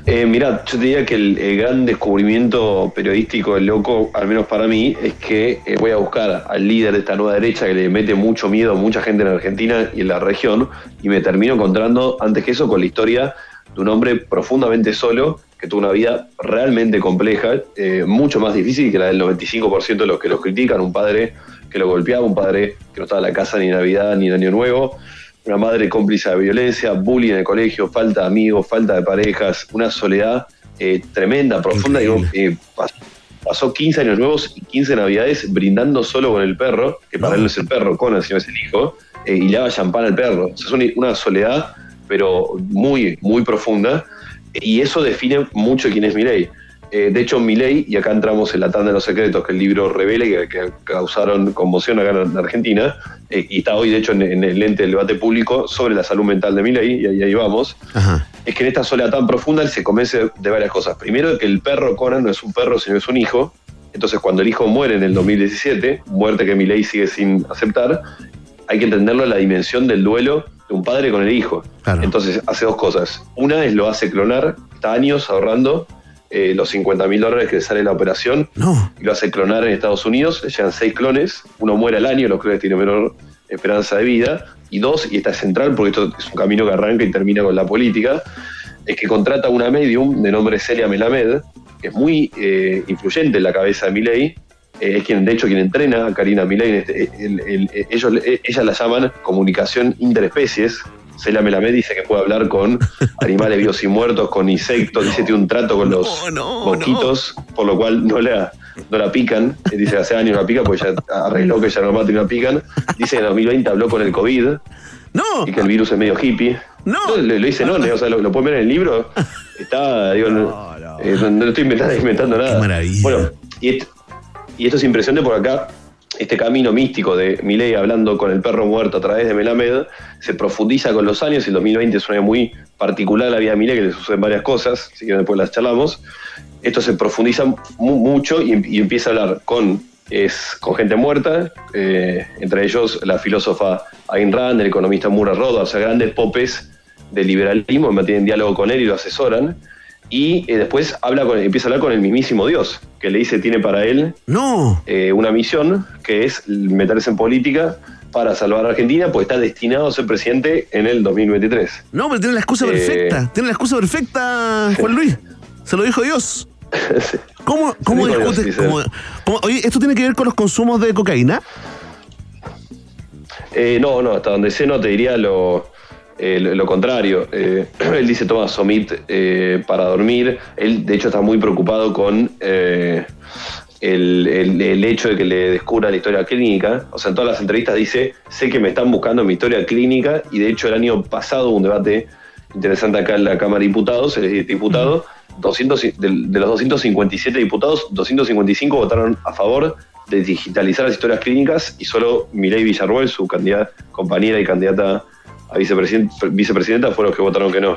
Eh, mirá, yo te diría que el, gran descubrimiento periodístico del loco, al menos para mí, es que eh, voy a buscar al líder de esta nueva derecha que le mete mucho miedo a mucha gente en Argentina y en la región, y me termino encontrando, antes que eso, con la historia de un hombre profundamente solo, que tuvo una vida realmente compleja, eh, mucho más difícil que la del 95% de los que los critican, un padre que lo golpeaba, un padre que no estaba en la casa ni en Navidad ni en Año Nuevo, una madre cómplice de violencia, bullying en el colegio, falta de amigos, falta de parejas, una soledad eh, tremenda, profunda. Digo, eh, pas- pasó 15 años nuevos y 15 navidades brindando solo con el perro, que para él no es el perro, Conan, sino es el hijo, eh, y le daba champán al perro. O sea, es una, una soledad, pero muy, muy profunda. Y eso define mucho quién es Milei. Eh, de hecho, Milei, y acá entramos en la tanda de los secretos que el libro revela y que, que causaron conmoción acá en Argentina, eh, y está hoy, de hecho, en, en el lente del debate público sobre la salud mental de Milei, y ahí, ahí vamos, es que en esta soledad tan profunda él se convence de varias cosas. Primero, que el perro Conan no es un perro, sino es un hijo. Entonces, cuando el hijo muere en el 2017, muerte que Milei sigue sin aceptar, hay que entenderlo en la dimensión del duelo de un padre con el hijo. Entonces, hace dos cosas. Una es lo hace clonar, está años ahorrando eh, los 50 mil dólares que le sale la operación y lo hace clonar en Estados Unidos. Le llegan seis clones, uno muere al año, los clones tienen menor esperanza de vida. Y dos, y esta es central porque esto es un camino que arranca y termina con la política, es que contrata una medium de nombre Celia Melamed, que es muy eh, influyente en la cabeza de Milei, eh, es quien, de hecho, quien entrena a Karina Milei. este- el- el- el- ellos, eh, ellas la llaman comunicación interespecies. Celia Melamed dice que puede hablar con [laughs] animales vivos y muertos, con insectos, dice que tiene un trato con los mosquitos, por lo cual no la, no la pican. Eh, Dice que hace años no la pica, porque ya arregló que ya no mata y no la pican. Dice que en 2020 habló con el COVID. Y que el virus es medio hippie. No. Lo, lo dice, no, o sea, lo, lo pueden ver en el libro. Está, digo, no, eh, no- no estoy inventando, inventando nada. Bueno, y esto, y esto es impresionante por acá. Este camino místico de Milei hablando con el perro muerto a través de Melamed se profundiza con los años el 2020 es un año muy particular la vida de Milei que le suceden varias cosas, si quieren después las charlamos. Esto se profundiza mu- mucho y, y empieza a hablar con, es, con gente muerta, eh, entre ellos la filósofa Ayn Rand, el economista Murray Rothbard, o sea, grandes popes del liberalismo, mantienen diálogo con él y lo asesoran. Y eh, después habla con, empieza a hablar con el mismísimo Dios, que le dice tiene para él no. una misión, que es meterse en política para salvar a Argentina, pues está destinado a ser presidente en el 2023. No, pero tiene la excusa Eh, perfecta. Tiene la excusa perfecta, Juan Luis. Se lo dijo Dios. [laughs] ¿Cómo, cómo Dios, discutes? dice. cómo- cómo- oye, ¿esto tiene que ver con los consumos de cocaína? Eh, no, no, hasta donde sé no te diría lo, eh, lo, lo contrario. Eh, [clears throat] él dice toma Somit eh, para dormir. Él, de hecho, está muy preocupado con eh, el, el- el hecho de que le descubra la historia clínica. O sea, en todas las entrevistas dice, sé que me están buscando mi historia clínica y de hecho el año pasado hubo un debate interesante acá en la Cámara de Diputados, él es diputado. 200, y- de, de los 257 diputados, 255 votaron a favor de digitalizar las historias clínicas y solo Milei Villarroel, su candidata, compañera y candidata a vicepresidenta, vicepresidenta, fueron los que votaron que no.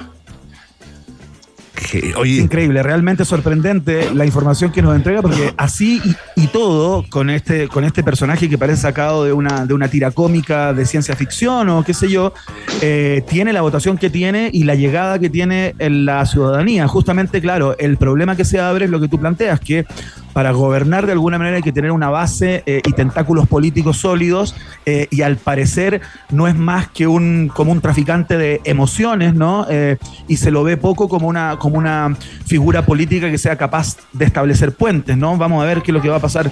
Increíble, realmente sorprendente la información que nos entrega, porque [laughs] así y, y todo, con este, con este personaje que parece sacado de una, de una tira cómica de ciencia ficción o qué sé yo, eh, tiene la votación que tiene y la llegada que tiene en la ciudadanía. Justamente, claro, el problema que se abre es lo que tú planteas, que para gobernar de alguna manera hay que tener una base eh, y tentáculos políticos sólidos eh, y al parecer no es más que un como un traficante de emociones, ¿no? Eh, y se lo ve poco como una como una figura política que sea capaz de establecer puentes, ¿no? Vamos a ver qué es lo que va a pasar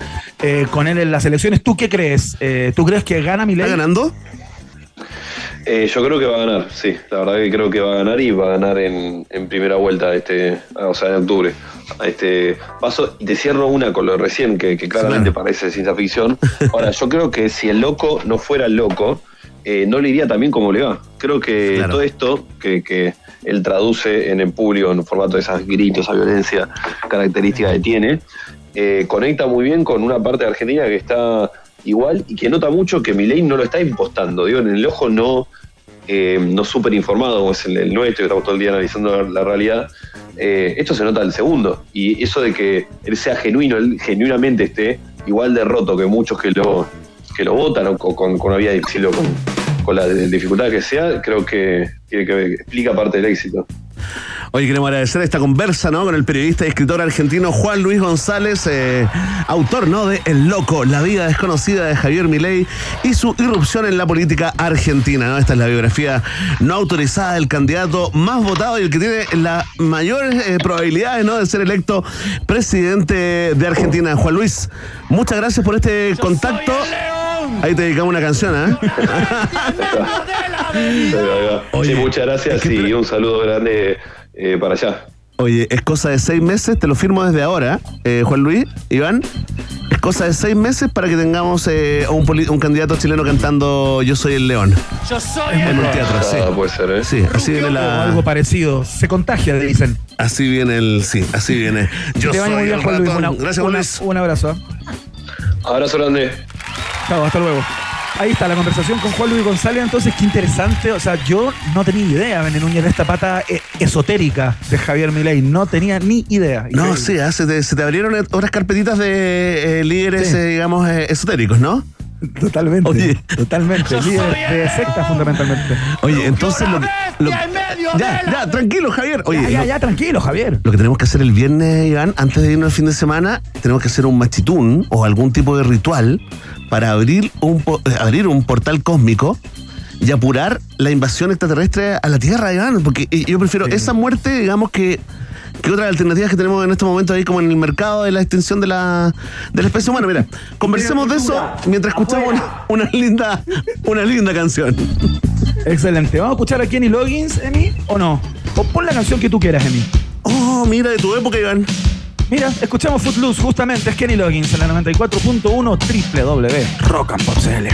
con él en las elecciones. ¿Tú qué crees? ¿Tú crees que gana Milei? ¿Está ganando? Eh, yo creo que va a ganar, sí. La verdad que creo que va a ganar y va a ganar en, en primera vuelta, este, o sea, en octubre. Este paso, y te cierro una con lo recién, que, que claramente parece ciencia ficción. Ahora, yo creo que si el loco no fuera el loco, eh, no le iría tan bien como le va. Creo que Claro. todo esto que, que él traduce en el público, en formato de esas gritos, esa violencia característica que tiene, eh, conecta muy bien con una parte de Argentina que está igual y que nota mucho que Milei no lo está impostando. Digo, en el ojo no, eh, no súper informado como es el, nuestro, que estamos todo el día analizando la, realidad. eh, esto se nota al segundo. Y eso de que él sea genuino, él genuinamente esté igual de roto que muchos que lo, que lo votan o con, con, una exilio, con, la dificultad que sea, creo que, tiene que explica parte del éxito. Hoy queremos agradecer esta conversa ¿no? con el periodista y escritor argentino Juan Luis González, eh, autor ¿no? de El Loco, la vida desconocida de Javier Milei y su irrupción en la política argentina. ¿no? Esta es la biografía no autorizada del candidato más votado y el que tiene las mayores eh, probabilidades ¿no? de ser electo presidente de Argentina. Juan Luis, muchas gracias por este contacto. Ahí te dedicamos una canción, ¿eh? sí, muchas gracias y un saludo grande eh, para allá. Oye, es cosa de seis meses, te lo firmo desde ahora, eh, Juan Luis, Iván. Es cosa de seis meses para que tengamos eh, un, candidato chileno cantando Yo soy el león. Yo soy En un teatro, sí. Ah, puede ser, ¿eh? Sí, así viene O la. algo parecido. Se contagia, dicen. Así viene el. Sí, así viene. Yo Te soy bien, el Juan Luis. ratón. Una- Gracias, Juan Luis. Un abrazo. Abrazo grande. Chao, hasta luego. Ahí está la conversación con Juan Luis González. Entonces, qué interesante. O sea, yo no tenía idea, Bené Núñez, de esta pata eh, esotérica de Javier Milei. No tenía ni idea. No, sí, ah, se, te, se te abrieron otras carpetitas de eh, líderes, Sí. eh, digamos, eh, esotéricos, ¿no? Totalmente. Oye. Totalmente. Líder de secta, fundamentalmente. Oye, entonces lo, que- lo- ya, ya, tranquilo, Javier. Oye, ya, ya, lo- ya, tranquilo, Javier. Lo que tenemos que hacer el viernes, Iván, antes de irnos el fin de semana, tenemos que hacer un machitún o algún tipo de ritual para abrir un, po- eh, abrir un portal cósmico y apurar la invasión extraterrestre a la Tierra, Iván. Porque eh, yo prefiero esa muerte, digamos, que, ¿Qué otras alternativas que tenemos en estos momentos ahí como en el mercado de la extensión de la, de la especie humana? Mira, conversemos de eso mientras escuchamos una, linda, una linda canción. Excelente. ¿Vamos a escuchar a Kenny Loggins, Emi? ¿O no? O pon la canción que tú quieras, Emi. Oh, mira, de tu época, Iván. Mira, escuchamos Footloose, justamente es Kenny Loggins en la 94.1 www. Rock and Pop CL.